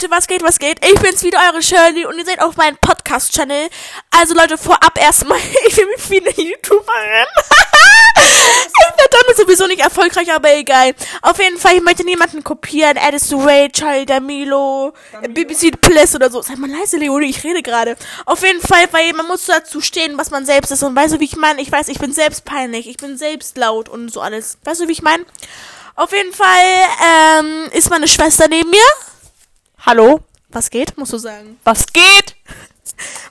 Leute, was geht, was geht? Ich bin's wieder, eure Shirley und ihr seid auf meinem Podcast-Channel. Also Leute, vorab erstmal, ich bin wie viele YouTuberin. ich werde damit sowieso nicht erfolgreich, aber egal. Auf jeden Fall, ich möchte niemanden kopieren. Addis Ray, Charlie D'Amilo, BBC Plus oder so. Seid mal leise, Leonie, ich rede gerade. Auf jeden Fall, weil man muss dazu stehen, was man selbst ist. Und weißt du, wie ich meine? Ich weiß, ich bin selbst peinlich. Ich bin selbst laut und so alles. Weißt du, wie ich meine? Auf jeden Fall, ähm, ist meine Schwester neben mir. Hallo? Was geht, musst du sagen. Was geht?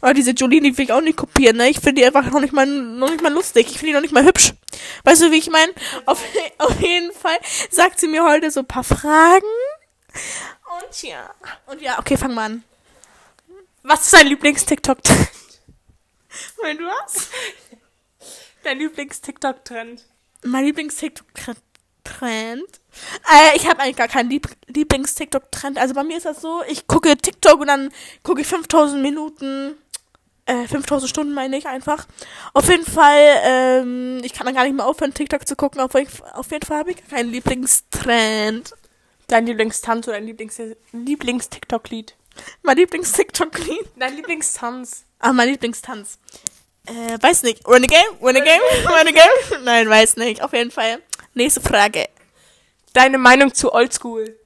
Aber diese Jolene, die will ich auch nicht kopieren, ne? Ich finde die einfach noch nicht mal, noch nicht mal lustig. Ich finde die noch nicht mal hübsch. Weißt du, wie ich meine? Auf, auf jeden Fall sagt sie mir heute so ein paar Fragen. Und ja. Und ja, okay, fang mal an. Was ist dein Lieblings-TikTok-Trend? Wenn du hast? Dein Lieblings-TikTok-Trend? Mein Lieblings-TikTok-Trend. Äh, ich habe eigentlich gar keinen Lieb Lieblings-TikTok-Trend. Also bei mir ist das so, ich gucke TikTok und dann gucke ich 5000 Minuten, äh, 5000 Stunden meine ich einfach. Auf jeden Fall, ähm, ich kann dann gar nicht mehr aufhören, TikTok zu gucken. Auf, auf jeden Fall habe ich keinen Lieblingstrend. Dein Lieblingstanz oder dein Lieblings Lieblings-TikTok-Lied? Mein Lieblings-TikTok-Lied? Dein Lieblingstanz? Ah, mein Lieblingstanz. Äh, weiß nicht. Renegade? Renegade? Renegade? Nein, weiß nicht. Auf jeden Fall. Nächste Frage. Deine Meinung zu Oldschool?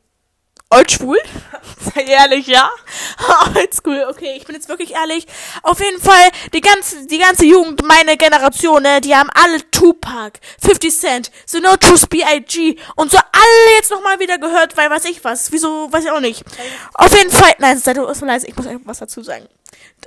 Oldschool? Sei ehrlich, ja? Oldschool, okay, ich bin jetzt wirklich ehrlich. Auf jeden Fall, die ganze, die ganze Jugend, meine Generation, ne, die haben alle Tupac, 50 Cent, The Notorious B.I.G. und so alle jetzt nochmal wieder gehört, weil weiß ich was. Wieso, weiß ich auch nicht. Auf jeden Fall, nein, sei du erstmal leise, ich muss was dazu sagen.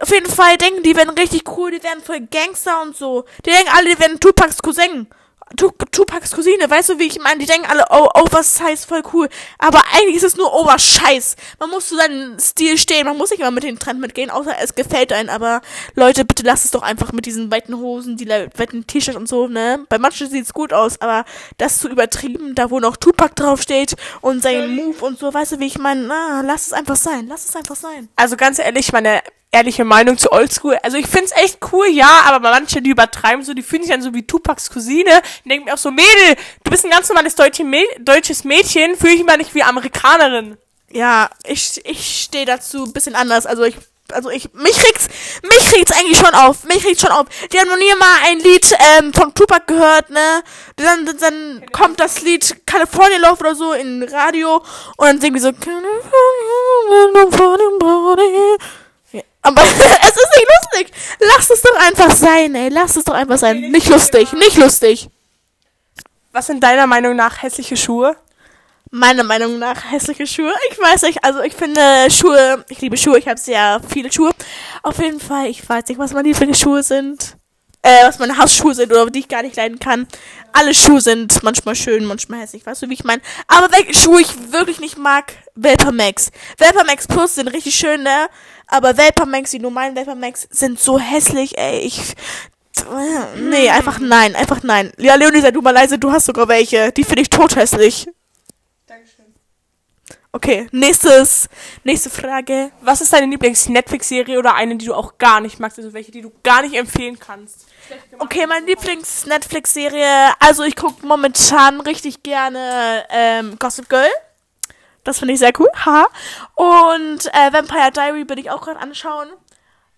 Auf jeden Fall denken die werden richtig cool, die werden voll Gangster und so. Die denken alle, die werden Tupacs Cousin. Tupacs Cousine, weißt du, wie ich meine? Die denken alle, oh, Oversize, voll cool. Aber eigentlich ist es nur Oberscheiß. Man muss zu seinem Stil stehen. Man muss nicht immer mit dem Trend mitgehen, außer es gefällt einem. Aber Leute, bitte lasst es doch einfach mit diesen weiten Hosen, die weiten T-Shirts und so, ne? Bei manchen sieht es gut aus, aber das zu übertrieben, da wo noch Tupac draufsteht und sein Move und so, weißt du, wie ich meine? Na, lass es einfach sein. Lass es einfach sein. Also ganz ehrlich, meine ehrliche Meinung zu Oldschool. Also ich find's echt cool, ja, aber manche, die übertreiben so, die fühlen sich dann so wie Tupacs Cousine, denken mir auch so, Mädel, du bist ein ganz normales deutsche deutsches Mädchen, fühle ich mal nicht wie Amerikanerin. Ja, ich, ich stehe dazu bisschen anders. Also ich also ich, mich regt's, mich regt's eigentlich schon auf, mich regt's schon auf. Die haben noch nie mal ein Lied ähm, von Tupac gehört, ne? Dann, dann, dann kommt das Lied California Love oder so in Radio und dann singen die so aber es ist nicht lustig. Lass es doch einfach sein, ey. Lass es doch einfach sein. Nicht lustig, nicht lustig. Was sind deiner Meinung nach hässliche Schuhe? Meiner Meinung nach hässliche Schuhe. Ich weiß nicht, also ich finde Schuhe, ich liebe Schuhe, ich habe sehr viele Schuhe. Auf jeden Fall, ich weiß nicht, was meine Lieblingsschuhe sind. Äh, was meine Hausschuhe sind oder die ich gar nicht leiden kann. Alle Schuhe sind manchmal schön, manchmal hässlich, weißt du, wie ich meine? Aber welche Schuhe ich wirklich nicht mag, Max. Vapor Max Plus sind richtig schön, ne? Aber Max, die normalen Max sind so hässlich, ey. Ich. Nee, einfach nein, einfach nein. Ja, Leonie, sei du mal leise, du hast sogar welche. Die finde ich tothässlich. Dankeschön. Okay, nächstes, nächste Frage. Was ist deine Lieblings-Netflix-Serie oder eine, die du auch gar nicht magst? Also welche, die du gar nicht empfehlen kannst? Okay, meine Lieblings-Netflix-Serie, also ich gucke momentan richtig gerne ähm, Gossip Girl. Das finde ich sehr cool. Ha. Und äh, Vampire Diary würde ich auch gerade anschauen.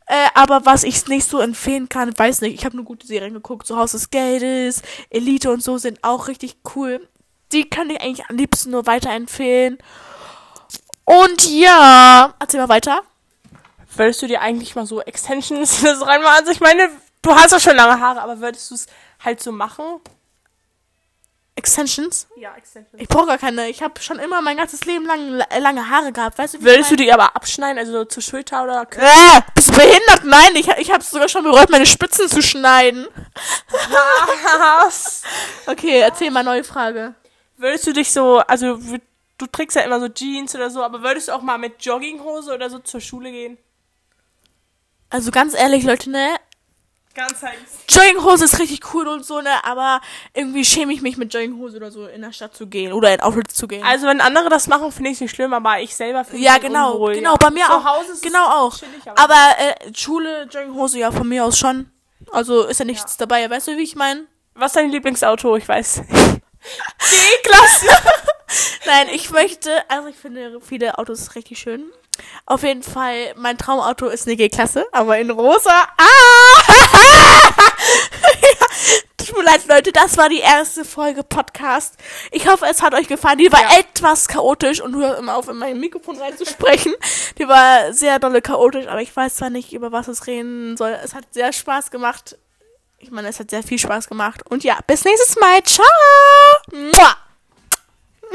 Äh, aber was ich nicht so empfehlen kann, weiß nicht. Ich habe nur gute Serien geguckt. So Haus des Geldes, Elite und so sind auch richtig cool. Die kann ich eigentlich am liebsten nur weiterempfehlen. Und ja, erzähl mal weiter. Würdest du dir eigentlich mal so Extensions reinmachen? Also ich meine, du hast ja schon lange Haare, aber würdest du es halt so machen? Extensions? Ja, Extensions. Ich brauche gar keine. Ich habe schon immer mein ganzes Leben lang lange Haare gehabt. Weißt du, Würdest du die aber abschneiden, also zur Schulter oder? Äh, bist du behindert? Nein, ich, ich habe sogar schon bereut, meine Spitzen zu schneiden. Was? okay, erzähl mal neue Frage. Würdest du dich so, also du trägst ja immer so Jeans oder so, aber würdest du auch mal mit Jogginghose oder so zur Schule gehen? Also ganz ehrlich, Leute, ne? Ganz heiß. Jogginghose ist richtig cool und so, ne? Aber irgendwie schäme ich mich mit Jogginghose oder so in der Stadt zu gehen oder in Outlets zu gehen. Also wenn andere das machen, finde ich es nicht schlimm, aber ich selber finde Ja, genau, unwohl, genau, bei mir zu auch. Hause ist genau auch. Chillig, aber, aber äh, Schule, Jogginghose, ja, von mir aus schon. Also ist ja nichts ja. dabei, weißt du, wie ich meine? Was ist dein Lieblingsauto? Ich weiß. Die Klasse. Nein, ich möchte, also ich finde viele Autos richtig schön. Auf jeden Fall, mein Traumauto ist eine G-Klasse, aber in rosa. Ah! ja, tut mir leid, Leute, das war die erste Folge Podcast. Ich hoffe, es hat euch gefallen. Die war Ja. etwas chaotisch und hör immer auf, in mein Mikrofon reinzusprechen. Die war sehr dolle chaotisch, aber ich weiß zwar nicht, über was es reden soll. Es hat sehr Spaß gemacht. Ich meine, es hat sehr viel Spaß gemacht. Und ja, bis nächstes Mal. Ciao! Mua!